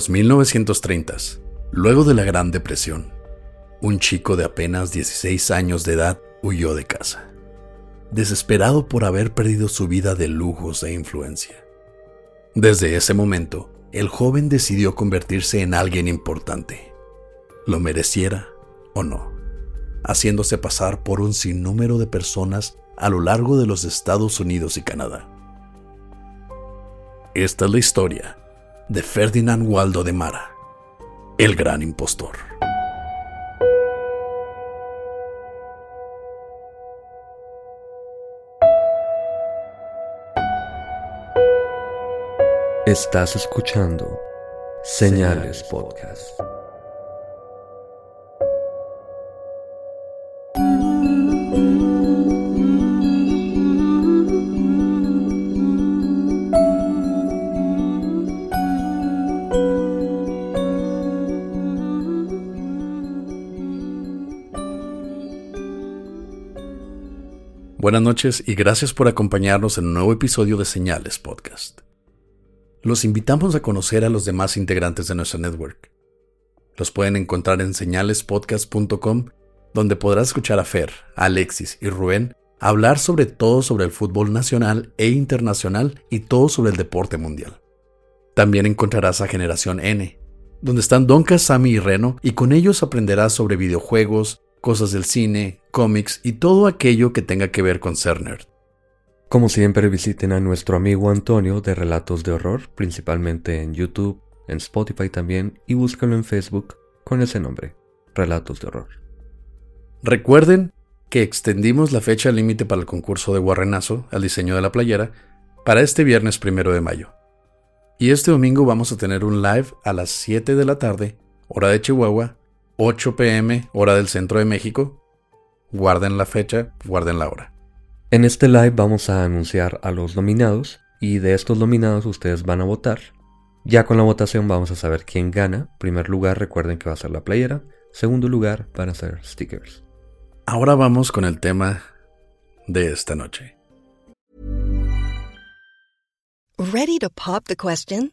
los 1930s, luego de la Gran Depresión, un chico de apenas 16 años de edad huyó de casa, desesperado por haber perdido su vida de lujos e influencia. Desde ese momento, el joven decidió convertirse en alguien importante, lo mereciera o no, haciéndose pasar por un sinnúmero de personas a lo largo de los Estados Unidos y Canadá. Esta es la historia de Ferdinand Waldo de Mara, el gran impostor. Estás escuchando Señales Podcast. Buenas noches y gracias por acompañarnos en un nuevo episodio de Señales Podcast. Los invitamos a conocer a los demás integrantes de nuestra network. Los pueden encontrar en señalespodcast.com, donde podrás escuchar a Fer, Alexis y Rubén hablar sobre todo sobre el fútbol nacional e internacional y todo sobre el deporte mundial. También encontrarás a Generación N, donde están Donka, Sammy y Reno, y con ellos aprenderás sobre videojuegos, cosas del cine, cómics y todo aquello que tenga que ver con ser nerd. Como siempre visiten a nuestro amigo Antonio de Relatos de Horror, principalmente en YouTube, en Spotify también, y búsquenlo en Facebook con ese nombre, Relatos de Horror. Recuerden que extendimos la fecha límite para el concurso de Guarrenazo al diseño de la playera para este viernes primero de mayo. Y este domingo vamos a tener un live a las 7 de la tarde, hora de Chihuahua, 8 pm, hora del centro de México. Guarden la fecha, guarden la hora. En este live vamos a anunciar a los nominados y de estos nominados ustedes van a votar. Ya con la votación vamos a saber quién gana. Primer lugar recuerden que va a ser la playera. Segundo lugar van a ser stickers. Ahora vamos con el tema de esta noche. Ready to pop the question?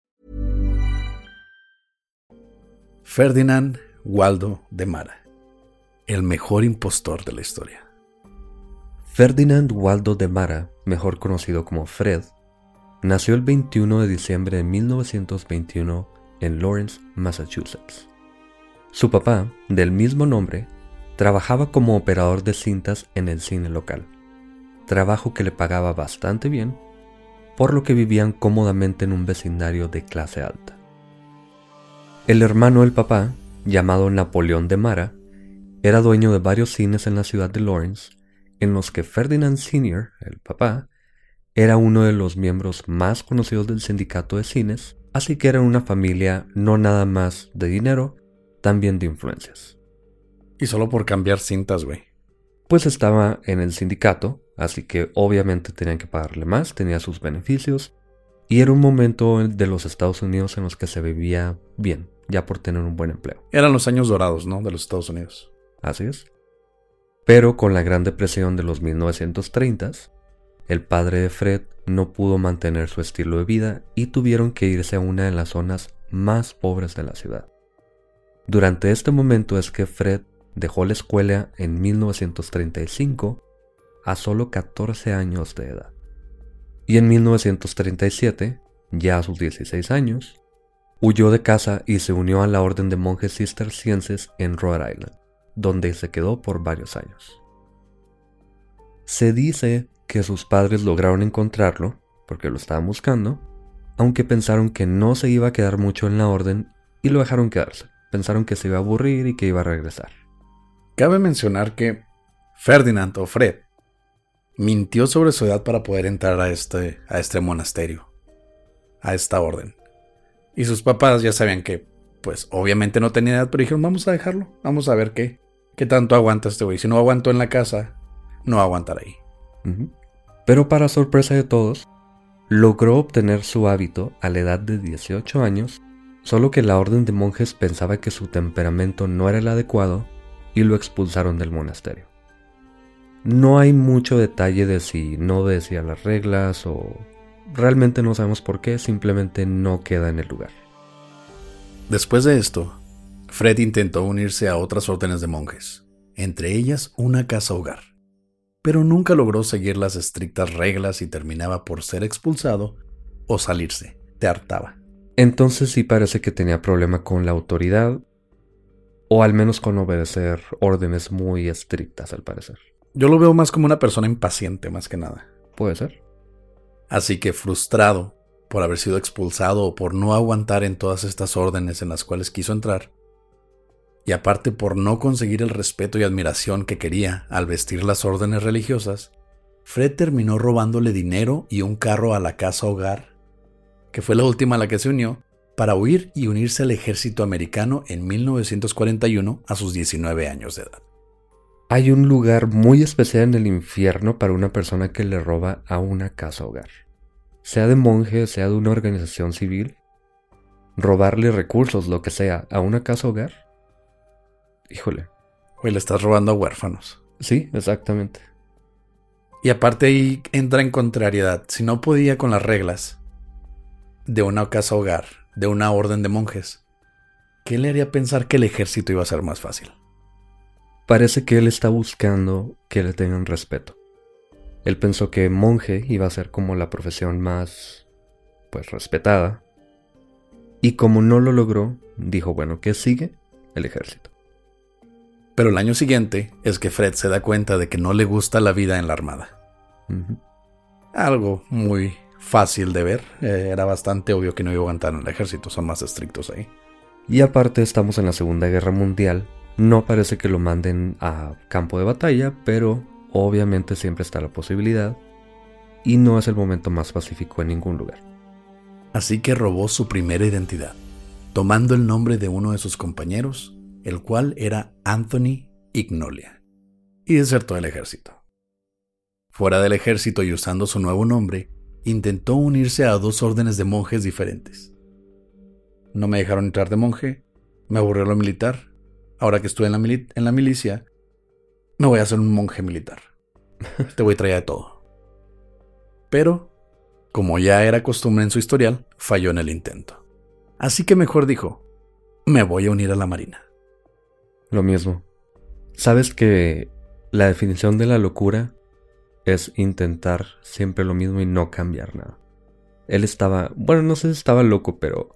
Ferdinand Waldo de Mara, el mejor impostor de la historia. Ferdinand Waldo de Mara, mejor conocido como Fred, nació el 21 de diciembre de 1921 en Lawrence, Massachusetts. Su papá, del mismo nombre, trabajaba como operador de cintas en el cine local, trabajo que le pagaba bastante bien, por lo que vivían cómodamente en un vecindario de clase alta. El hermano del papá, llamado Napoleón de Mara, era dueño de varios cines en la ciudad de Lawrence, en los que Ferdinand Sr., el papá, era uno de los miembros más conocidos del sindicato de cines, así que era una familia no nada más de dinero, también de influencias. Y solo por cambiar cintas, güey. Pues estaba en el sindicato, así que obviamente tenían que pagarle más, tenía sus beneficios, y era un momento de los Estados Unidos en los que se vivía bien, ya por tener un buen empleo. Eran los años dorados, ¿no? De los Estados Unidos. Así es. Pero con la Gran Depresión de los 1930s, el padre de Fred no pudo mantener su estilo de vida y tuvieron que irse a una de las zonas más pobres de la ciudad. Durante este momento es que Fred dejó la escuela en 1935 a solo 14 años de edad. Y en 1937, ya a sus 16 años, huyó de casa y se unió a la orden de monjes cistercienses en Rhode Island, donde se quedó por varios años. Se dice que sus padres lograron encontrarlo, porque lo estaban buscando, aunque pensaron que no se iba a quedar mucho en la orden y lo dejaron quedarse. Pensaron que se iba a aburrir y que iba a regresar. Cabe mencionar que Ferdinand o Fred mintió sobre su edad para poder entrar a este, a este monasterio, a esta orden. Y sus papás ya sabían que, pues obviamente no tenía edad, pero dijeron, vamos a dejarlo, vamos a ver qué, qué tanto aguanta este güey. Si no aguantó en la casa, no va aguantar ahí. Pero para sorpresa de todos, logró obtener su hábito a la edad de 18 años, solo que la orden de monjes pensaba que su temperamento no era el adecuado y lo expulsaron del monasterio. No hay mucho detalle de si no decía las reglas o realmente no sabemos por qué, simplemente no queda en el lugar. Después de esto, Fred intentó unirse a otras órdenes de monjes, entre ellas una casa hogar, pero nunca logró seguir las estrictas reglas y terminaba por ser expulsado o salirse, te hartaba. Entonces sí parece que tenía problema con la autoridad, o al menos con obedecer órdenes muy estrictas al parecer. Yo lo veo más como una persona impaciente, más que nada. Puede ser. Así que frustrado por haber sido expulsado o por no aguantar en todas estas órdenes en las cuales quiso entrar, y aparte por no conseguir el respeto y admiración que quería al vestir las órdenes religiosas, Fred terminó robándole dinero y un carro a la casa hogar, que fue la última a la que se unió, para huir y unirse al ejército americano en 1941 a sus 19 años de edad. Hay un lugar muy especial en el infierno para una persona que le roba a una casa hogar. Sea de monje, sea de una organización civil, robarle recursos, lo que sea, a una casa hogar. Híjole. Güey, le estás robando a huérfanos. Sí, exactamente. Y aparte ahí entra en contrariedad. Si no podía con las reglas de una casa hogar, de una orden de monjes, ¿qué le haría pensar que el ejército iba a ser más fácil? Parece que él está buscando que le tengan respeto. Él pensó que monje iba a ser como la profesión más, pues, respetada. Y como no lo logró, dijo, bueno, ¿qué sigue? El ejército. Pero el año siguiente es que Fred se da cuenta de que no le gusta la vida en la armada. Algo muy fácil de ver. Eh, era bastante obvio que no iba a aguantar en el ejército, son más estrictos ahí. Y aparte estamos en la Segunda Guerra Mundial no parece que lo manden a campo de batalla, pero obviamente siempre está la posibilidad y no es el momento más pacífico en ningún lugar. Así que robó su primera identidad, tomando el nombre de uno de sus compañeros, el cual era Anthony Ignolia, y desertó del ejército. Fuera del ejército y usando su nuevo nombre, intentó unirse a dos órdenes de monjes diferentes. No me dejaron entrar de monje, me aburrió lo militar ahora que estuve en la, en la milicia, me voy a hacer un monje militar. Te voy a traer de todo. Pero, como ya era costumbre en su historial, falló en el intento. Así que mejor dijo, me voy a unir a la Marina. Lo mismo. Sabes que la definición de la locura es intentar siempre lo mismo y no cambiar nada. Él estaba, bueno, no sé si estaba loco, pero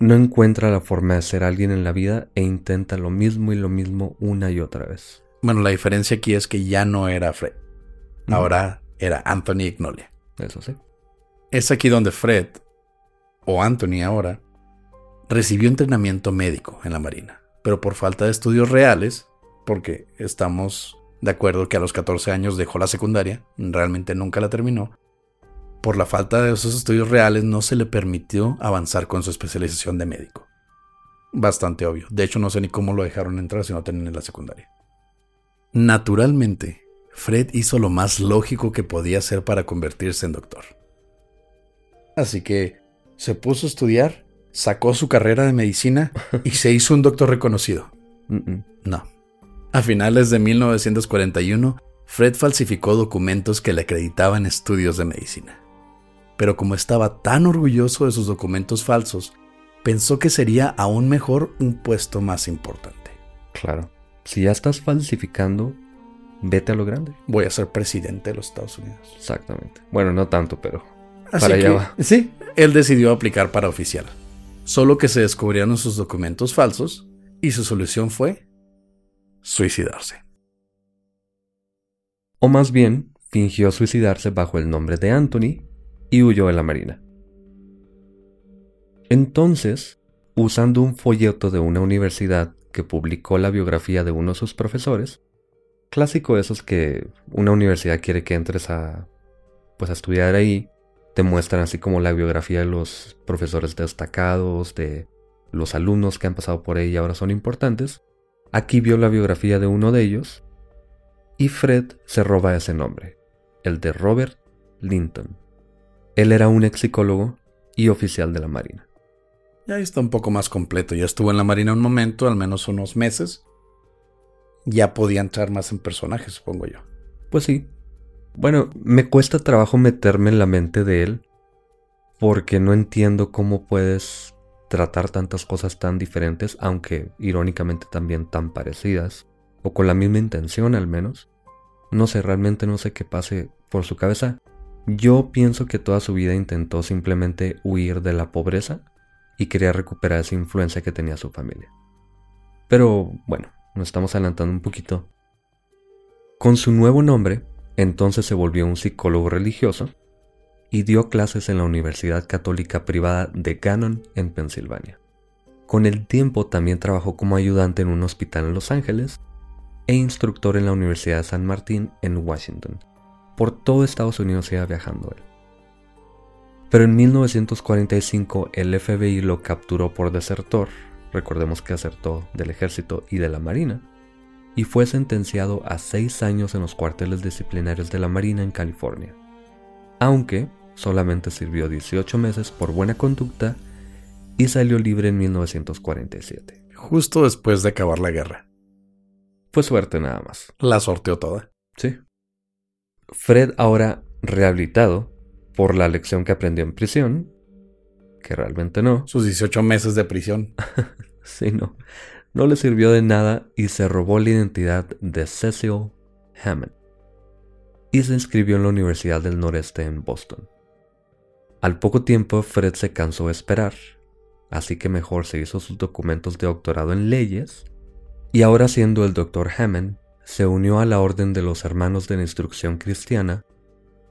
no encuentra la forma de ser alguien en la vida e intenta lo mismo y lo mismo una y otra vez. Bueno, la diferencia aquí es que ya no era Fred. Ahora era Anthony Ignolia. Eso sí. Es aquí donde Fred, o Anthony ahora, recibió entrenamiento médico en la Marina, pero por falta de estudios reales, porque estamos de acuerdo que a los 14 años dejó la secundaria, realmente nunca la terminó, por la falta de esos estudios reales no se le permitió avanzar con su especialización de médico. Bastante obvio. De hecho, no sé ni cómo lo dejaron entrar si no tenían en la secundaria. Naturalmente, Fred hizo lo más lógico que podía hacer para convertirse en doctor. Así que se puso a estudiar, sacó su carrera de medicina y se hizo un doctor reconocido. No. A finales de 1941, Fred falsificó documentos que le acreditaban estudios de medicina. Pero como estaba tan orgulloso de sus documentos falsos, pensó que sería aún mejor un puesto más importante. Claro. Si ya estás falsificando, vete a lo grande. Voy a ser presidente de los Estados Unidos. Exactamente. Bueno, no tanto, pero Así para allá que, va. Sí, él decidió aplicar para oficial. Solo que se descubrieron sus documentos falsos y su solución fue suicidarse. O más bien, fingió suicidarse bajo el nombre de Anthony y huyó de la marina. Entonces, usando un folleto de una universidad que publicó la biografía de uno de sus profesores, clásico de esos que una universidad quiere que entres a pues a estudiar ahí, te muestran así como la biografía de los profesores destacados, de los alumnos que han pasado por ahí y ahora son importantes. Aquí vio la biografía de uno de ellos y Fred se roba ese nombre, el de Robert Linton. Él era un ex psicólogo y oficial de la Marina. Ya está un poco más completo. Ya estuvo en la Marina un momento, al menos unos meses. Ya podía entrar más en personajes, supongo yo. Pues sí. Bueno, me cuesta trabajo meterme en la mente de él porque no entiendo cómo puedes tratar tantas cosas tan diferentes, aunque irónicamente también tan parecidas, o con la misma intención al menos. No sé, realmente no sé qué pase por su cabeza. Yo pienso que toda su vida intentó simplemente huir de la pobreza y quería recuperar esa influencia que tenía su familia. Pero bueno, nos estamos adelantando un poquito. Con su nuevo nombre, entonces se volvió un psicólogo religioso y dio clases en la Universidad Católica Privada de Gannon en Pensilvania. Con el tiempo también trabajó como ayudante en un hospital en Los Ángeles e instructor en la Universidad de San Martín en Washington. Por todo Estados Unidos iba viajando él. Pero en 1945 el FBI lo capturó por desertor, recordemos que acertó del ejército y de la marina, y fue sentenciado a seis años en los cuarteles disciplinarios de la Marina en California, aunque solamente sirvió 18 meses por buena conducta y salió libre en 1947. Justo después de acabar la guerra. Fue suerte nada más. La sorteó toda. Sí. Fred ahora rehabilitado por la lección que aprendió en prisión, que realmente no, Sus 18 meses de prisión. sí, no, no le sirvió de nada y se robó la identidad de Cecil Hammond y se inscribió en la Universidad del Noreste en Boston. Al poco tiempo Fred se cansó de esperar, así que mejor se hizo sus documentos de doctorado en leyes y ahora siendo el doctor Hammond, se unió a la Orden de los Hermanos de la Instrucción Cristiana,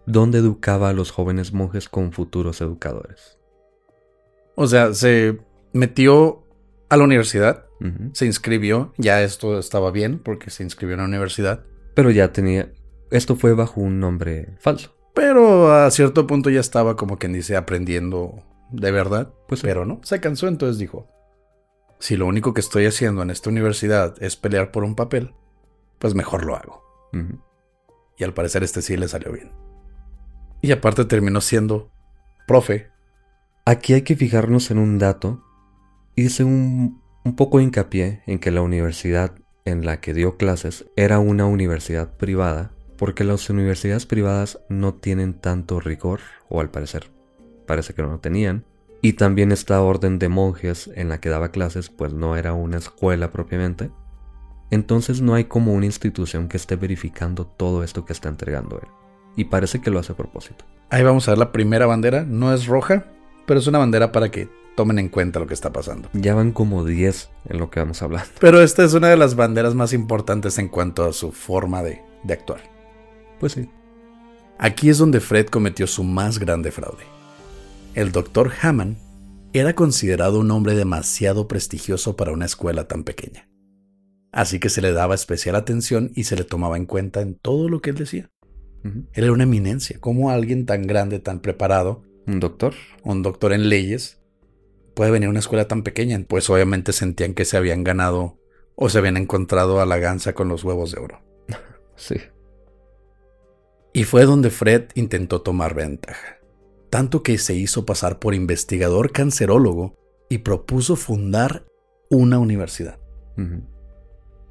donde educaba a los jóvenes monjes con futuros educadores. O sea, se metió a la universidad, se inscribió, ya esto estaba bien porque se inscribió en la universidad, Pero ya tenía... Esto fue bajo un nombre falso. pero a cierto punto ya estaba como quien dice aprendiendo de verdad, Pues sí. pero no, se cansó entonces dijo, si lo único que estoy haciendo en esta universidad es pelear por un papel, pues mejor lo hago. Y al parecer este sí le salió bien. Y aparte terminó siendo profe. Aquí hay que fijarnos en un dato. Hice un, un poco hincapié en que la universidad en la que dio clases era una universidad privada, porque las universidades privadas no tienen tanto rigor, o al parecer parece que no lo tenían, y también esta orden de monjes en la que daba clases pues no era una escuela propiamente. Entonces no hay como una institución que esté verificando todo esto que está entregando él. Y parece que lo hace a propósito. Ahí vamos a ver la primera bandera. No es roja, pero es una bandera para que tomen en cuenta lo que está pasando. Ya van como 10 en lo que vamos a hablar. Pero esta es una de las banderas más importantes en cuanto a su forma de, de actuar. Pues sí. Aquí es donde Fred cometió su más grande fraude. El doctor Hammond era considerado un hombre demasiado prestigioso para una escuela tan pequeña. Así que se le daba especial atención y se le tomaba en cuenta en todo lo que él decía. Él era una eminencia. como alguien tan grande, tan preparado, ¿Un doctor? un doctor en leyes, puede venir a una escuela tan pequeña? Pues obviamente sentían que se habían ganado o se habían encontrado a la gansa con los huevos de oro. Sí. Y fue donde Fred intentó tomar ventaja. Tanto que se hizo pasar por investigador cancerólogo y propuso fundar una universidad.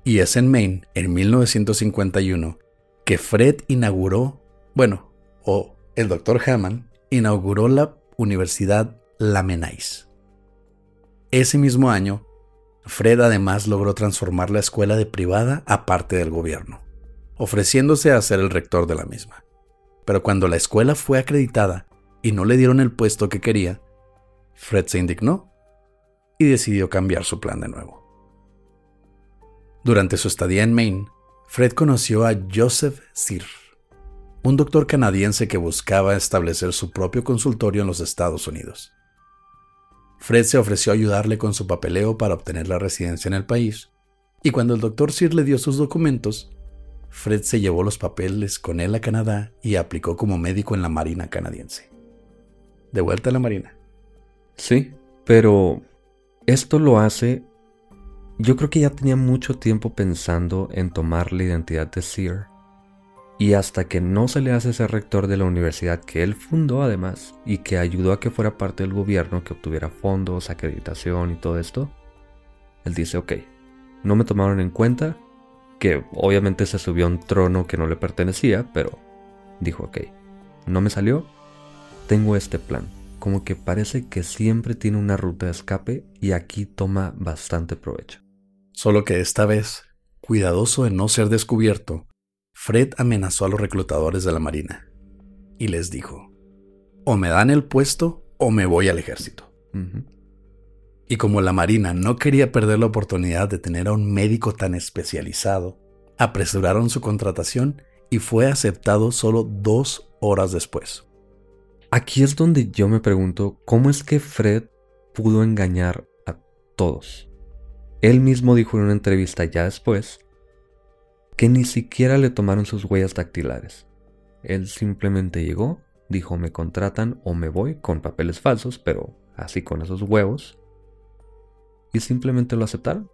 Y es en Maine, en 1951, que Fred inauguró, bueno, o el Dr. Hammond inauguró la Universidad Lamennais. Ese mismo año, Fred además logró transformar la escuela de privada a parte del gobierno, ofreciéndose a ser el rector de la misma. Pero cuando la escuela fue acreditada y no le dieron el puesto que quería, Fred se indignó y decidió cambiar su plan de nuevo. Durante su estadía en Maine, Fred conoció a Joseph Sir, un doctor canadiense que buscaba establecer su propio consultorio en los Estados Unidos. Fred se ofreció a ayudarle con su papeleo para obtener la residencia en el país, y cuando el doctor Sir le dio sus documentos, Fred se llevó los papeles con él a Canadá y aplicó como médico en la Marina canadiense. De vuelta a la Marina. Sí, pero esto lo hace... Yo creo que ya tenía mucho tiempo pensando en tomar la identidad de Sear. Y hasta que no se le hace ser rector de la universidad que él fundó además y que ayudó a que fuera parte del gobierno, que obtuviera fondos, acreditación y todo esto, él dice, ok, no me tomaron en cuenta, que obviamente se subió a un trono que no le pertenecía, pero dijo, ok, no me salió, tengo este plan. Como que parece que siempre tiene una ruta de escape y aquí toma bastante provecho. Solo que esta vez, cuidadoso de no ser descubierto, Fred amenazó a los reclutadores de la Marina y les dijo, o me dan el puesto o me voy al ejército. Y como la Marina no quería perder la oportunidad de tener a un médico tan especializado, apresuraron su contratación y fue aceptado solo dos horas después. Aquí es donde yo me pregunto cómo es que Fred pudo engañar a todos. Él mismo dijo en una entrevista ya después que ni siquiera le tomaron sus huellas dactilares. Él simplemente llegó, dijo me contratan o me voy con papeles falsos, pero así con esos huevos, y simplemente lo aceptaron.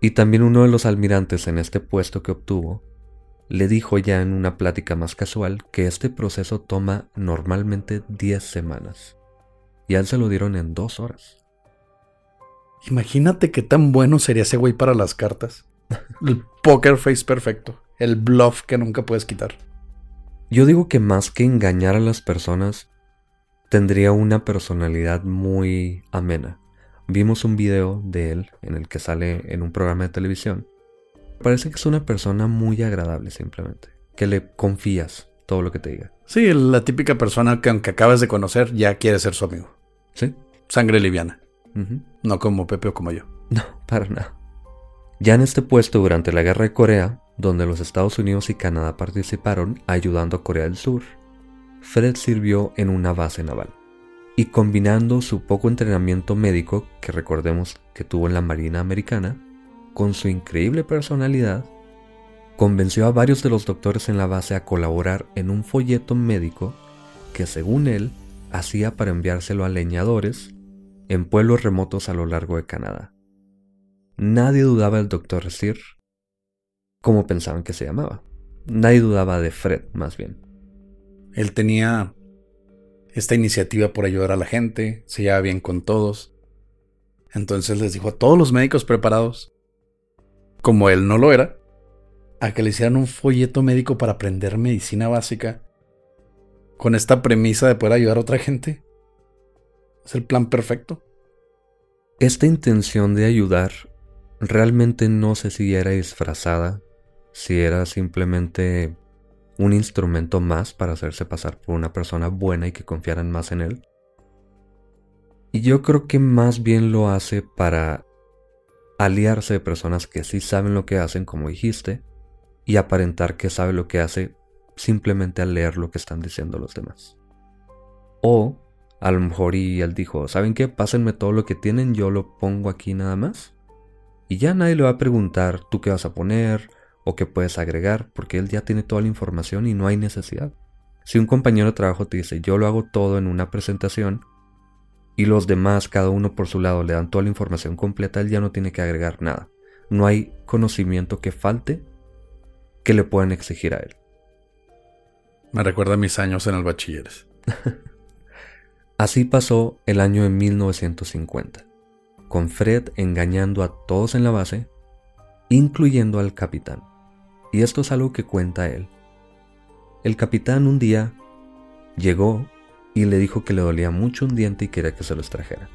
Y también uno de los almirantes en este puesto que obtuvo le dijo ya en una plática más casual que este proceso toma normalmente 10 semanas. Y a él se lo dieron en dos horas. Imagínate qué tan bueno sería ese güey para las cartas. El poker face perfecto. El bluff que nunca puedes quitar. Yo digo que más que engañar a las personas, tendría una personalidad muy amena. Vimos un video de él en el que sale en un programa de televisión Parece que es una persona muy agradable simplemente. Que le confías todo lo que te diga. Sí, la típica persona que aunque acabas de conocer ya quiere ser su amigo. Sí. Sangre liviana. No como Pepe o como yo. No, para nada. Ya en este puesto durante la guerra de Corea, donde los Estados Unidos y Canadá participaron ayudando a Corea del Sur, Fred sirvió en una base naval. Y combinando su poco entrenamiento médico, que recordemos que tuvo en la Marina Americana, con su increíble personalidad, convenció a varios de los doctores en la base a colaborar en un folleto médico que según él hacía para enviárselo a leñadores en pueblos remotos a lo largo de Canadá. Nadie dudaba del doctor Sir como pensaban que se llamaba. Nadie dudaba de Fred, más bien. Él tenía esta iniciativa por ayudar a la gente, se llevaba bien con todos. Entonces les dijo a todos los médicos preparados, como él no lo era, a que le hicieran un folleto médico para aprender medicina básica con esta premisa de poder ayudar a otra gente. Es el plan perfecto. Esta intención de ayudar realmente no sé si era disfrazada, si era simplemente un instrumento más para hacerse pasar por una persona buena y que confiaran más en él. Y yo creo que más bien lo hace para aliarse de personas que sí saben lo que hacen, como dijiste, y aparentar que sabe lo que hace simplemente al leer lo que están diciendo los demás. O a lo mejor y él dijo, ¿saben qué? Pásenme todo lo que tienen, yo lo pongo aquí nada más. Y ya nadie le va a preguntar tú qué vas a poner o qué puedes agregar, porque él ya tiene toda la información y no hay necesidad. Si un compañero de trabajo te dice, yo lo hago todo en una presentación, y los demás, cada uno por su lado, le dan toda la información completa, él ya no tiene que agregar nada. No hay conocimiento que falte que le puedan exigir a él. Me recuerda a mis años en el bachilleres. Así pasó el año de 1950, con Fred engañando a todos en la base incluyendo al capitán. Y esto es algo que cuenta él. El capitán un día llegó y le dijo que le dolía mucho un diente y quería que se lo extrajera.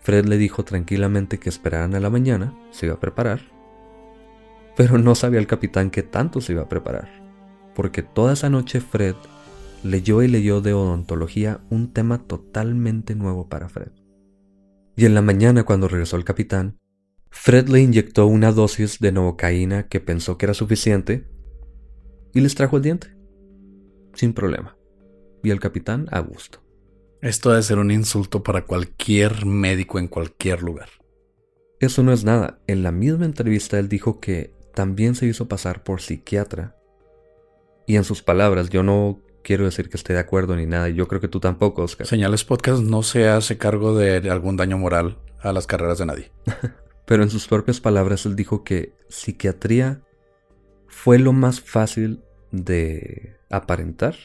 Fred le dijo tranquilamente que esperaran a la mañana, se iba a preparar, pero no sabía el capitán que tanto se iba a preparar, porque toda esa noche Fred leyó y leyó de odontología un tema totalmente nuevo para Fred. Y en la mañana cuando regresó el capitán, Fred le inyectó una dosis de novocaína que pensó que era suficiente y les trajo el diente. Sin problema. Y el capitán a gusto. Esto debe ser un insulto para cualquier médico en cualquier lugar. Eso no es nada. En la misma entrevista él dijo que también se hizo pasar por psiquiatra. Y en sus palabras, yo no quiero decir que esté de acuerdo ni nada, yo creo que tú tampoco, Oscar. Señales Podcast no se hace cargo de algún daño moral a las carreras de nadie. Pero en sus propias palabras él dijo que psiquiatría fue lo más fácil de aparentar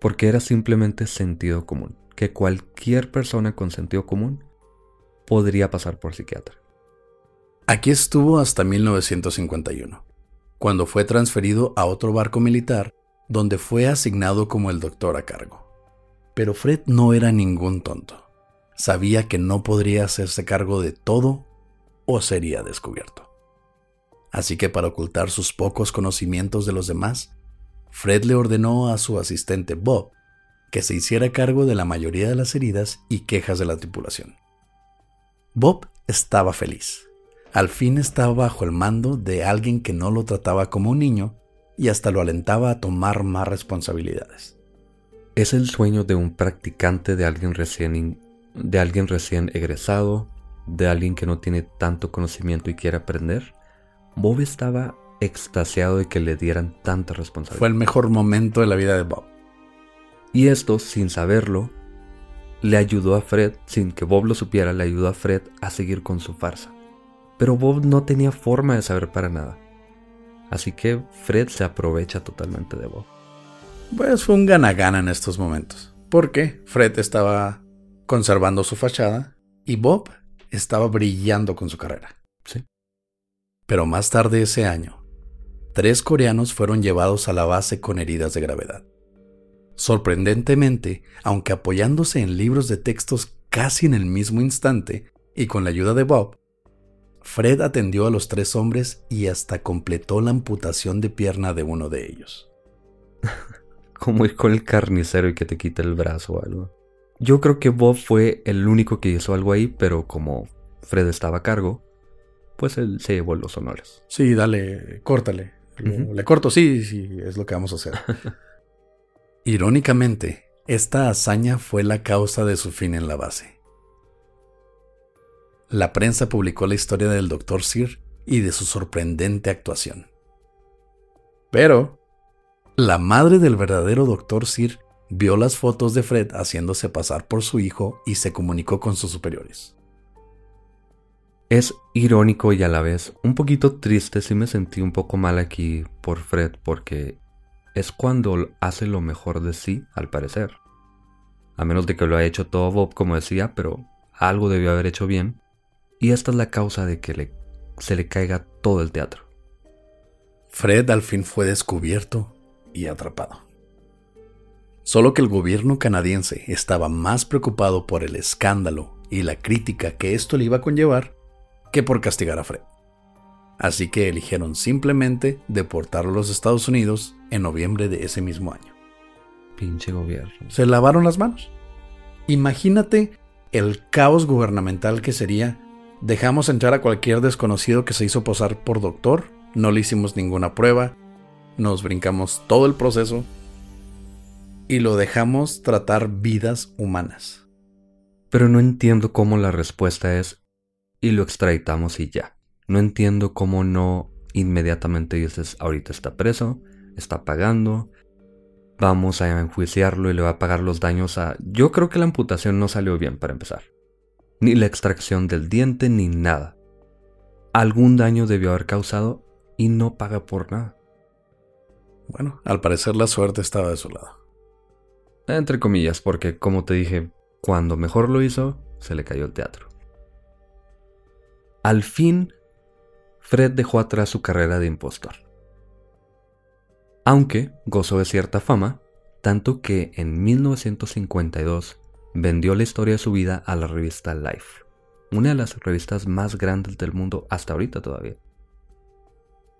porque era simplemente sentido común, que cualquier persona con sentido común podría pasar por psiquiatra. Aquí estuvo hasta 1951, cuando fue transferido a otro barco militar donde fue asignado como el doctor a cargo. Pero Fred no era ningún tonto. Sabía que no podría hacerse cargo de todo o sería descubierto. Así que para ocultar sus pocos conocimientos de los demás, Fred le ordenó a su asistente Bob que se hiciera cargo de la mayoría de las heridas y quejas de la tripulación. Bob estaba feliz. Al fin estaba bajo el mando de alguien que no lo trataba como un niño y hasta lo alentaba a tomar más responsabilidades. Es el sueño de un practicante, de alguien recién, de alguien recién egresado, de alguien que no tiene tanto conocimiento y quiere aprender. Bob estaba extasiado de que le dieran tanta responsabilidad. Fue el mejor momento de la vida de Bob. Y esto, sin saberlo, le ayudó a Fred, sin que Bob lo supiera, le ayudó a Fred a seguir con su farsa. Pero Bob no tenía forma de saber para nada. Así que Fred se aprovecha totalmente de Bob. Pues fue un gana-gana en estos momentos. Porque Fred estaba conservando su fachada y Bob estaba brillando con su carrera. Sí. Pero más tarde ese año, tres coreanos fueron llevados a la base con heridas de gravedad. Sorprendentemente, aunque apoyándose en libros de textos casi en el mismo instante y con la ayuda de Bob, Fred atendió a los tres hombres y hasta completó la amputación de pierna de uno de ellos. Como ir con el carnicero y que te quite el brazo o algo. Yo creo que Bob fue el único que hizo algo ahí, pero como Fred estaba a cargo, pues él se llevó los honores. Sí, dale, córtale. Le corto, sí, sí, es lo que vamos a hacer. Irónicamente, esta hazaña fue la causa de su fin en la base la prensa publicó la historia del Dr. Sir y de su sorprendente actuación. Pero, la madre del verdadero Dr. Sir vio las fotos de Fred haciéndose pasar por su hijo y se comunicó con sus superiores. Es irónico y a la vez un poquito triste, si me sentí un poco mal aquí por Fred porque es cuando hace lo mejor de sí, al parecer. A menos de que lo haya hecho todo Bob, como decía, pero algo debió haber hecho bien. Y esta es la causa de que se le caiga todo el teatro. Fred al fin fue descubierto y atrapado. Solo que el gobierno canadiense estaba más preocupado por el escándalo y la crítica que esto le iba a conllevar que por castigar a Fred. Así que eligieron simplemente deportarlo a los Estados Unidos en noviembre de ese mismo año. Pinche gobierno. Se lavaron las manos. Imagínate el caos gubernamental que sería Dejamos entrar a cualquier desconocido que se hizo posar por doctor, no le hicimos ninguna prueba, nos brincamos todo el proceso y lo dejamos tratar vidas humanas. Pero no entiendo cómo la respuesta es y lo extraditamos y ya. No entiendo cómo no inmediatamente dices ahorita está preso, está pagando, vamos a enjuiciarlo y le va a pagar los daños a... Yo creo que la amputación no salió bien para empezar ni la extracción del diente, ni nada. Algún daño debió haber causado y no paga por nada. Bueno, al parecer la suerte estaba de su lado. Entre comillas, porque como te dije, cuando mejor lo hizo, se le cayó el teatro. Al fin, Fred dejó atrás su carrera de impostor. Aunque gozó de cierta fama, tanto que en 1952 vendió la historia de su vida a la revista Life, una de las revistas más grandes del mundo hasta ahorita todavía.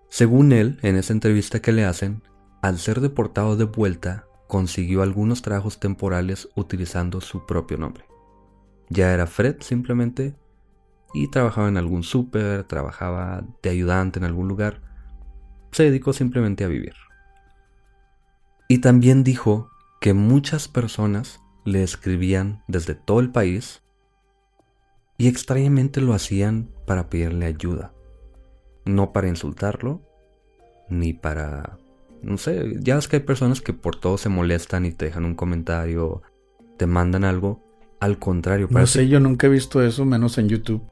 Según él, en esa entrevista que le hacen, al ser deportado de vuelta, consiguió algunos trabajos temporales utilizando su propio nombre. Ya era Fred simplemente y trabajaba en algún súper, trabajaba de ayudante en algún lugar. Se dedicó simplemente a vivir. Y también dijo que muchas personas le escribían desde todo el país y extrañamente lo hacían para pedirle ayuda. No para insultarlo, ni para... No sé, ya es que hay personas que por todo se molestan y te dejan un comentario, te mandan algo. Al contrario, No sé, yo nunca he visto eso, menos en YouTube,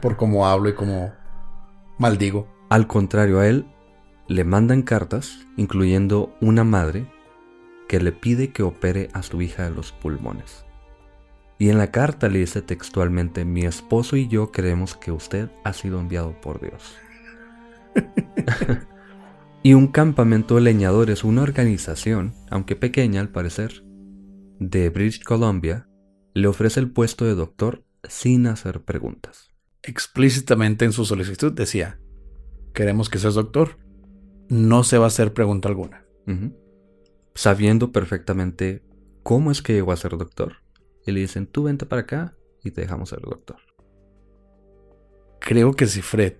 por cómo hablo y cómo maldigo. Al contrario, a él le mandan cartas, incluyendo una madre, que le pide que opere a su hija de los pulmones. Y en la carta le dice textualmente, mi esposo y yo creemos que usted ha sido enviado por Dios. y un campamento de leñadores, una organización, aunque pequeña al parecer, de British Columbia, le ofrece el puesto de doctor sin hacer preguntas. Explícitamente en su solicitud decía, queremos que seas doctor, no se va a hacer pregunta alguna. Sabiendo perfectamente cómo es que llegó a ser doctor. Y le dicen, tú vente para acá y te dejamos ser doctor. Creo que si Fred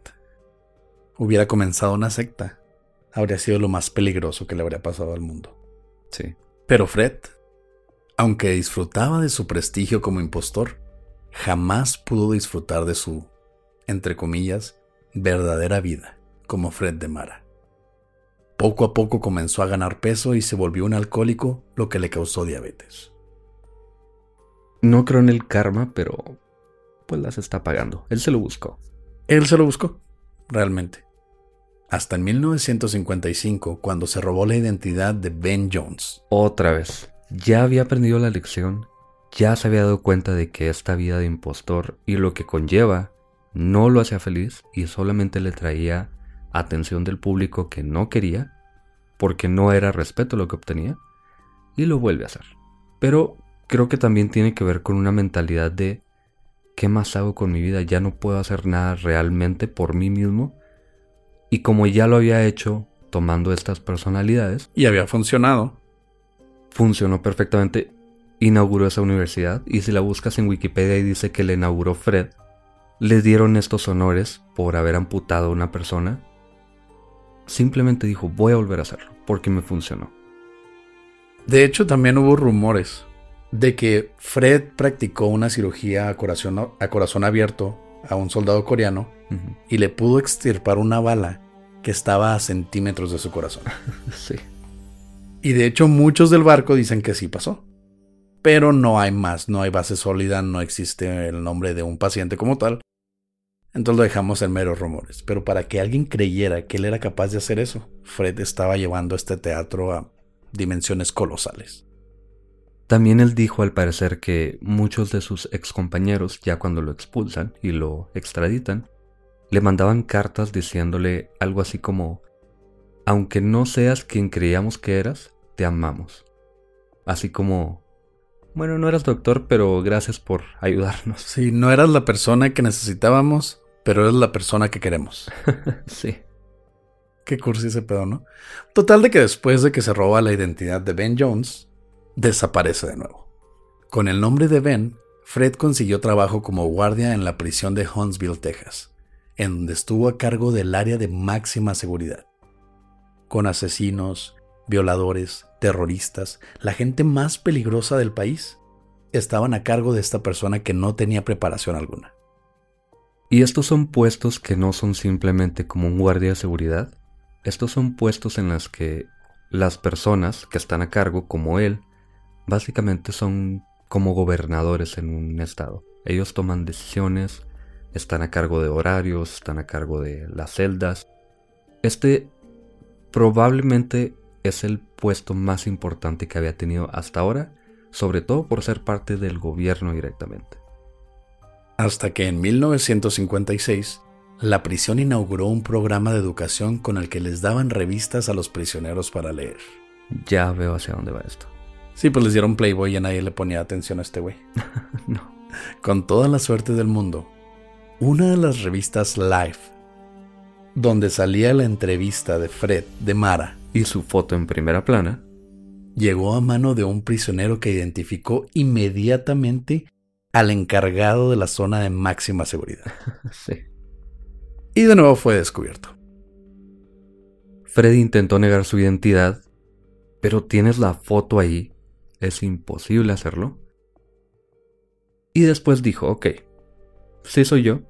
hubiera comenzado una secta, habría sido lo más peligroso que le habría pasado al mundo. Sí. Pero Fred, aunque disfrutaba de su prestigio como impostor, jamás pudo disfrutar de su, entre comillas, verdadera vida como Fred de Mara. Poco a poco comenzó a ganar peso y se volvió un alcohólico, lo que le causó diabetes. No creo en el karma, pero pues las está pagando. Él se lo buscó. Él se lo buscó, realmente. Hasta en 1955, cuando se robó la identidad de Ben Jones. Otra vez. Ya había aprendido la lección, ya se había dado cuenta de que esta vida de impostor y lo que conlleva no lo hacía feliz y solamente le traía atención del público que no quería, porque no era respeto lo que obtenía, y lo vuelve a hacer. Pero creo que también tiene que ver con una mentalidad de ¿qué más hago con mi vida? Ya no puedo hacer nada realmente por mí mismo. Y como ya lo había hecho tomando estas personalidades. Y había funcionado. Funcionó perfectamente. Inauguró esa universidad. Y si la buscas en Wikipedia y dice que le inauguró Fred, le dieron estos honores por haber amputado a una persona. Simplemente dijo, voy a volver a hacerlo, porque me funcionó. De hecho, también hubo rumores de que Fred practicó una cirugía a corazón, a corazón abierto a un soldado coreano y le pudo extirpar una bala que estaba a centímetros de su corazón. sí. Y de hecho muchos del barco dicen que sí pasó. Pero no hay más, no hay base sólida, no existe el nombre de un paciente como tal. Entonces lo dejamos en meros rumores. Pero para que alguien creyera que él era capaz de hacer eso, Fred estaba llevando este teatro a dimensiones colosales. También él dijo al parecer que muchos de sus excompañeros, ya cuando lo expulsan y lo extraditan, le mandaban cartas diciéndole algo así como, aunque no seas quien creíamos que eras, te amamos. Así como, bueno, no eras doctor, pero gracias por ayudarnos. Sí, no eras la persona que necesitábamos, pero eres la persona que queremos. sí. Qué cursi ese pedo, ¿no? Total de que después de que se roba la identidad de Ben Jones, desaparece de nuevo. Con el nombre de Ben, Fred consiguió trabajo como guardia en la prisión de Huntsville, Texas, en donde estuvo a cargo del área de máxima seguridad. Con asesinos, violadores, terroristas, la gente más peligrosa del país, estaban a cargo de esta persona que no tenía preparación alguna. Y estos son puestos que no son simplemente como un guardia de seguridad, estos son puestos en los que las personas que están a cargo, como él, básicamente son como gobernadores en un estado. Ellos toman decisiones, están a cargo de horarios, están a cargo de las celdas. Este probablemente es el puesto más importante que había tenido hasta ahora, sobre todo por ser parte del gobierno directamente. Hasta que en 1956 la prisión inauguró un programa de educación con el que les daban revistas a los prisioneros para leer. Ya veo hacia dónde va esto. Sí, pues les dieron Playboy y a nadie le ponía atención a este güey. No. Con toda la suerte del mundo, una de las revistas Life, donde salía la entrevista de Fred de Mara, Y su foto en primera plana. llegó a mano de un prisionero que identificó inmediatamente al encargado de la zona de máxima seguridad. Sí. Y de nuevo fue descubierto. Freddy intentó negar su identidad, pero tienes la foto ahí. Es imposible hacerlo. Y después dijo, ok, sí soy yo,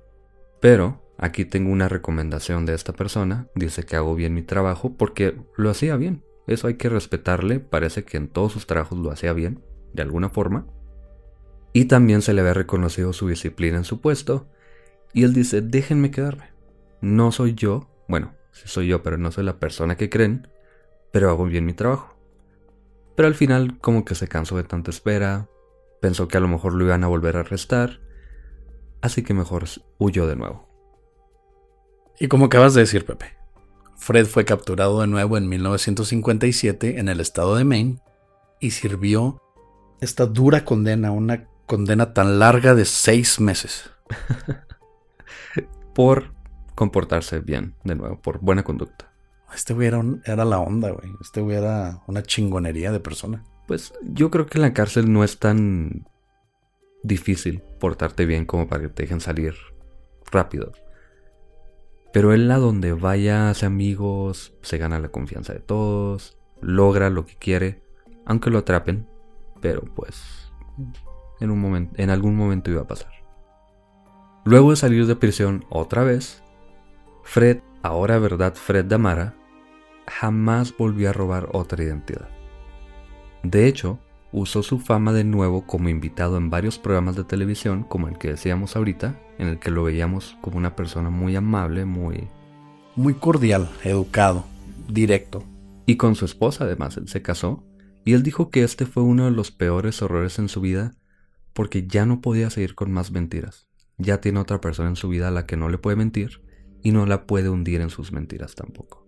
pero aquí tengo una recomendación de esta persona. Dice que hago bien mi trabajo porque lo hacía bien. Eso hay que respetarle. Parece que en todos sus trabajos lo hacía bien, de alguna forma. Y también se le había reconocido su disciplina en su puesto. Y él dice, déjenme quedarme. No soy yo, bueno, sí soy yo, pero no soy la persona que creen, pero hago bien mi trabajo. Pero al final como que se cansó de tanta espera, pensó que a lo mejor lo iban a volver a arrestar, así que mejor huyó de nuevo. Y como acabas de decir, Pepe, Fred fue capturado de nuevo en 1957 en el estado de Maine y sirvió esta dura condena, una condena tan larga de seis meses. Por comportarse bien, de nuevo, por buena conducta. Este güey era, un- era la onda, güey. Este güey era una chingonería de persona. Pues yo creo que en la cárcel no es tan difícil portarte bien como para que te dejen salir rápido. Pero él a donde vaya hace amigos, se gana la confianza de todos, logra lo que quiere, aunque lo atrapen, pero pues en un momento, en algún momento iba a pasar. Luego de salir de prisión otra vez, Fred, ahora verdad Fred Damara, jamás volvió a robar otra identidad. De hecho, usó su fama de nuevo como invitado en varios programas de televisión, como el que decíamos ahorita, en el que lo veíamos como una persona muy amable, muy... Muy cordial, educado, directo. Y con su esposa además, él se casó, y él dijo que este fue uno de los peores horrores en su vida porque ya no podía seguir con más mentiras. Ya tiene otra persona en su vida a la que no le puede mentir y no la puede hundir en sus mentiras tampoco.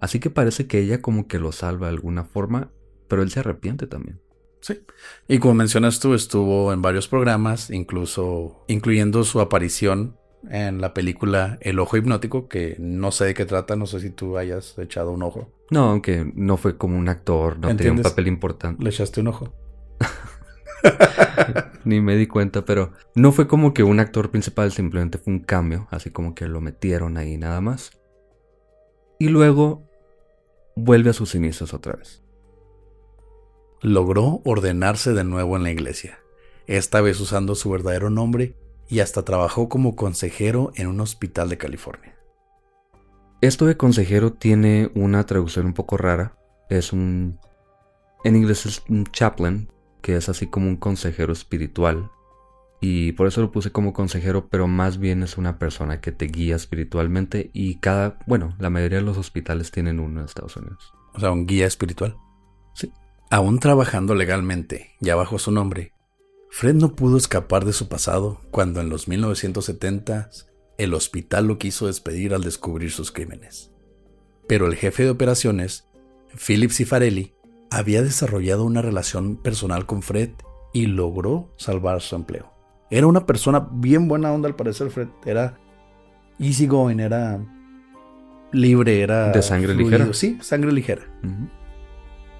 Así que parece que ella como que lo salva de alguna forma, pero él se arrepiente también. Sí. Y como mencionas tú, estuvo en varios programas, incluso incluyendo su aparición en la película El Ojo Hipnótico, que no sé de qué trata, no sé si tú hayas echado un ojo. No, aunque no fue como un actor, no tenía un papel importante. ¿Le echaste un ojo? Ni me di cuenta, pero no fue como que un actor principal, simplemente fue un cambio, así como que lo metieron ahí nada más. Y luego vuelve a sus inicios otra vez. Logró ordenarse de nuevo en la iglesia, esta vez usando su verdadero nombre y hasta trabajó como consejero en un hospital de California. Esto de consejero tiene una traducción un poco rara. Es un... En inglés es un chaplain, que es así como un consejero espiritual. Y por eso lo puse como consejero, pero más bien es una persona que te guía espiritualmente y cada... Bueno, la mayoría de los hospitales tienen uno en Estados Unidos. O sea, un guía espiritual. Sí. Aún trabajando legalmente, ya bajo su nombre, Fred no pudo escapar de su pasado cuando en los 1970s el hospital lo quiso despedir al descubrir sus crímenes. Pero el jefe de operaciones, Philip Cifarelli, había desarrollado una relación personal con Fred y logró salvar su empleo. Era una persona bien buena onda al parecer, Fred. Era easygoing, era libre, era... ¿De sangre fluido. ligera? Sí, sangre ligera.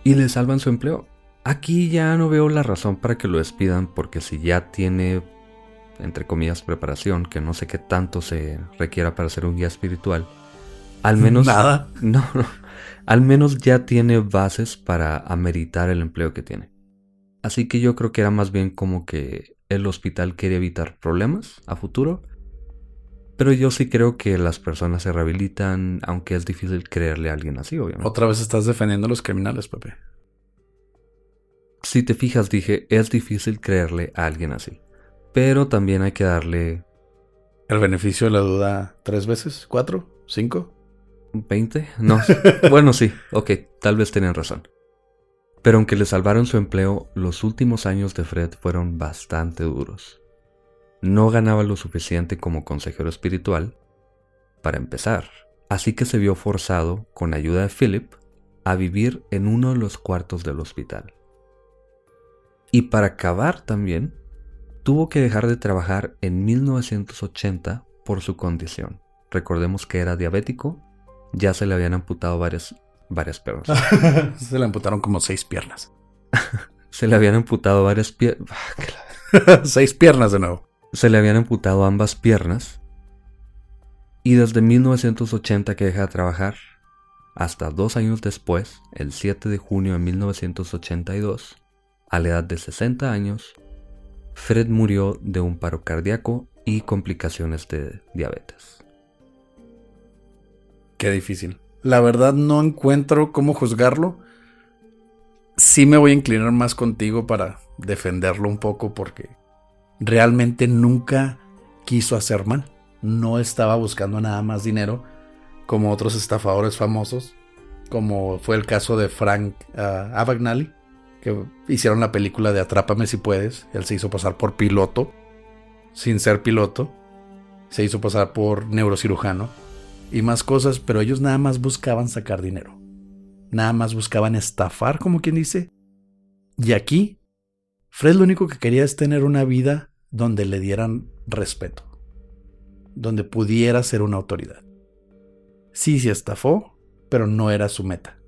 Y le salvan su empleo. Aquí ya no veo la razón para que lo despidan porque si ya tiene, entre comillas, preparación, que no sé qué tanto se requiera para ser un guía espiritual, al menos... Nada. No, no. Al menos ya tiene bases para ameritar el empleo que tiene. Así que yo creo que era más bien como que el hospital quería evitar problemas a futuro. Pero yo sí creo que las personas se rehabilitan, aunque es difícil creerle a alguien así, obviamente. Otra vez estás defendiendo a los criminales, Pepe. Si te fijas, dije, es difícil creerle a alguien así. Pero también hay que darle El beneficio de la duda tres veces, cuatro, cinco. 20. No, bueno, sí, ok, tal vez tenían razón. Pero aunque le salvaron su empleo, los últimos años de Fred fueron bastante duros. No ganaba lo suficiente como consejero espiritual para empezar, así que se vio forzado, con ayuda de Philip, a vivir en uno de los cuartos del hospital. Y para acabar también, tuvo que dejar de trabajar en 1980 por su condición. Recordemos que era diabético, ya se le habían amputado varias, varias piernas. Se le amputaron como seis piernas. se le habían amputado varias piernas. seis piernas de nuevo. Se le habían amputado ambas piernas. Y desde 1980 que deja de trabajar, hasta dos años después, el 7 de junio de 1982, a la edad de 60 años, Fred murió de un paro cardíaco y complicaciones de diabetes. Qué difícil. La verdad no encuentro cómo juzgarlo. Sí me voy a inclinar más contigo para defenderlo un poco porque realmente nunca quiso hacer mal. No estaba buscando nada más dinero como otros estafadores famosos, como fue el caso de Frank uh, Abagnale, que hicieron la película de Atrápame si puedes. Él se hizo pasar por piloto, sin ser piloto. Se hizo pasar por neurocirujano y más cosas, pero ellos nada más buscaban sacar dinero. Nada más buscaban estafar, como quien dice. Y aquí, Fred lo único que quería es tener una vida donde le dieran respeto, donde pudiera ser una autoridad. Sí, se estafó, pero no era su meta.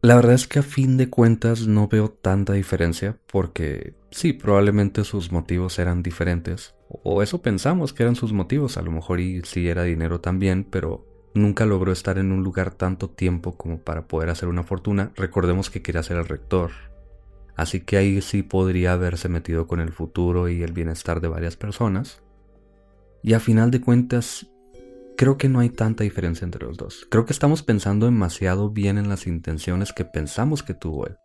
La verdad es que a fin de cuentas no veo tanta diferencia porque sí, probablemente sus motivos eran diferentes, o eso pensamos que eran sus motivos, a lo mejor y sí era dinero también, pero nunca logró estar en un lugar tanto tiempo como para poder hacer una fortuna. Recordemos que quería ser el rector, así que ahí sí podría haberse metido con el futuro y el bienestar de varias personas. Y a final de cuentas, creo que no hay tanta diferencia entre los dos. Creo que estamos pensando demasiado bien en las intenciones que pensamos que tuvo él.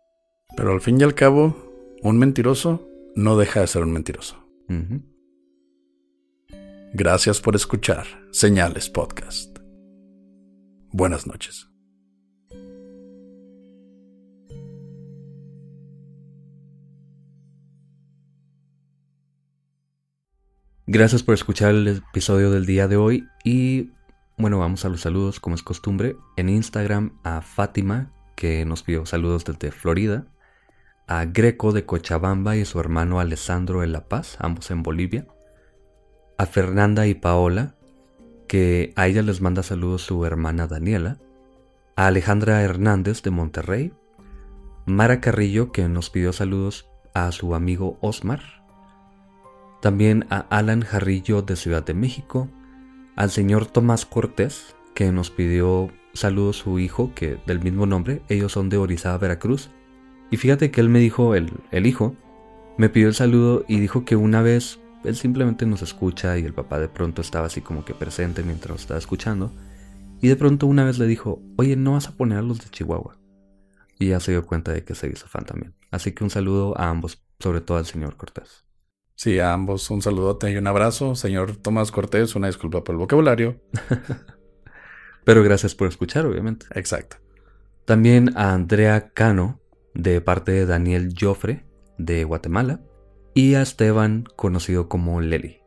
Pero al fin y al cabo, un mentiroso no deja de ser un mentiroso. Gracias por escuchar Señales Podcast. Buenas noches. Gracias por escuchar el episodio del día de hoy y bueno, vamos a los saludos como es costumbre. En Instagram a Fátima, que nos pidió saludos desde Florida, a Greco de Cochabamba y su hermano Alessandro de La Paz, ambos en Bolivia, a Fernanda y Paola, que a ella les manda saludos su hermana Daniela, a Alejandra Hernández de Monterrey, Mara Carrillo, que nos pidió saludos a su amigo Osmar, también a Alan Jarrillo de Ciudad de México, al señor Tomás Cortés, que nos pidió saludos su hijo, que del mismo nombre, ellos son de Orizaba, Veracruz. Y fíjate que él me dijo, el, el hijo, me pidió el saludo y dijo que una vez él simplemente nos escucha y el papá de pronto estaba así como que presente mientras estaba escuchando. Y de pronto una vez le dijo, oye, ¿no vas a poner a los de Chihuahua? Y ya se dio cuenta de que se hizo fan también. Así que un saludo a ambos, sobre todo al señor Cortés. Sí, a ambos un saludote y un abrazo. Señor Tomás Cortés, una disculpa por el vocabulario. Pero gracias por escuchar, obviamente. Exacto. También a Andrea Cano, de parte de Daniel Joffre, de Guatemala. Y a Esteban, conocido como Leli.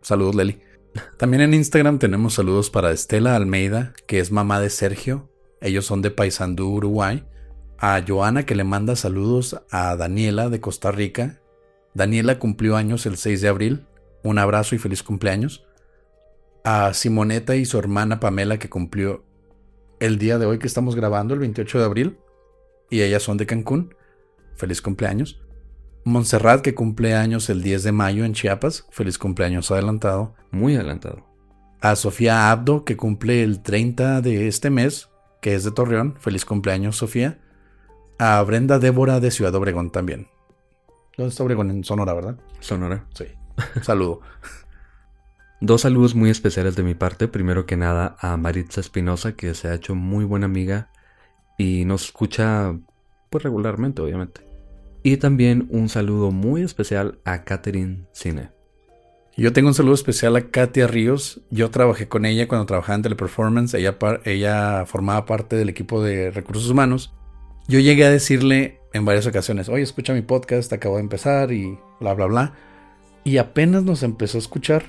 Saludos, Leli. También en Instagram tenemos saludos para Estela Almeida, que es mamá de Sergio. Ellos son de Paysandú, Uruguay. A Joana, que le manda saludos a Daniela de Costa Rica, Daniela cumplió años el 6 de abril. Un abrazo y feliz cumpleaños. A Simoneta y su hermana Pamela que cumplió el día de hoy que estamos grabando, el 28 de abril. Y ellas son de Cancún. Feliz cumpleaños. Montserrat que cumple años el 10 de mayo en Chiapas. Feliz cumpleaños adelantado. Muy adelantado. A Sofía Abdo que cumple el 30 de este mes, que es de Torreón. Feliz cumpleaños Sofía. A Brenda Débora de Ciudad Obregón también. ¿Dónde está Obregón? En Sonora, ¿verdad? Sonora. Sí. Saludo. Dos saludos muy especiales de mi parte. Primero que nada a Maritza Espinosa, que se ha hecho muy buena amiga y nos escucha pues regularmente, obviamente. Y también un saludo muy especial a Catherine Cine. Yo tengo un saludo especial a Katia Ríos. Yo trabajé con ella cuando trabajaba en Teleperformance. Ella, ella formaba parte del equipo de recursos humanos. Yo llegué a decirle en varias ocasiones, oye, escucha mi podcast, acabo de empezar y bla, bla, bla. Y apenas nos empezó a escuchar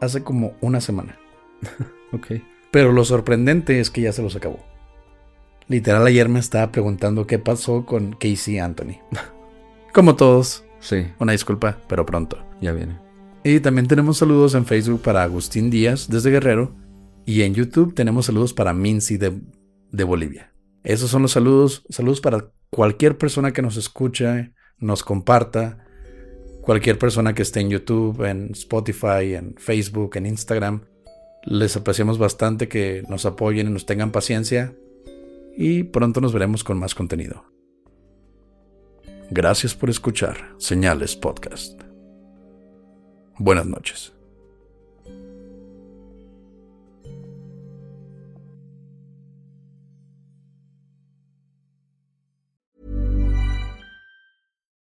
hace como una semana. Ok. Pero lo sorprendente es que ya se los acabó. Literal, ayer me estaba preguntando qué pasó con Casey Anthony. Como todos, Sí, una disculpa, pero pronto. ya viene. Y también tenemos saludos en Facebook para Agustín Díaz desde Guerrero. Y en YouTube tenemos saludos para Mincy de, de Bolivia. Esos son los saludos. Saludos para cualquier persona que nos escuche, nos comparta. Cualquier persona que esté en YouTube, en Spotify, en Facebook, en Instagram. Les apreciamos bastante que nos apoyen y nos tengan paciencia. Y pronto nos veremos con más contenido. Gracias por escuchar Señales Podcast. Buenas noches.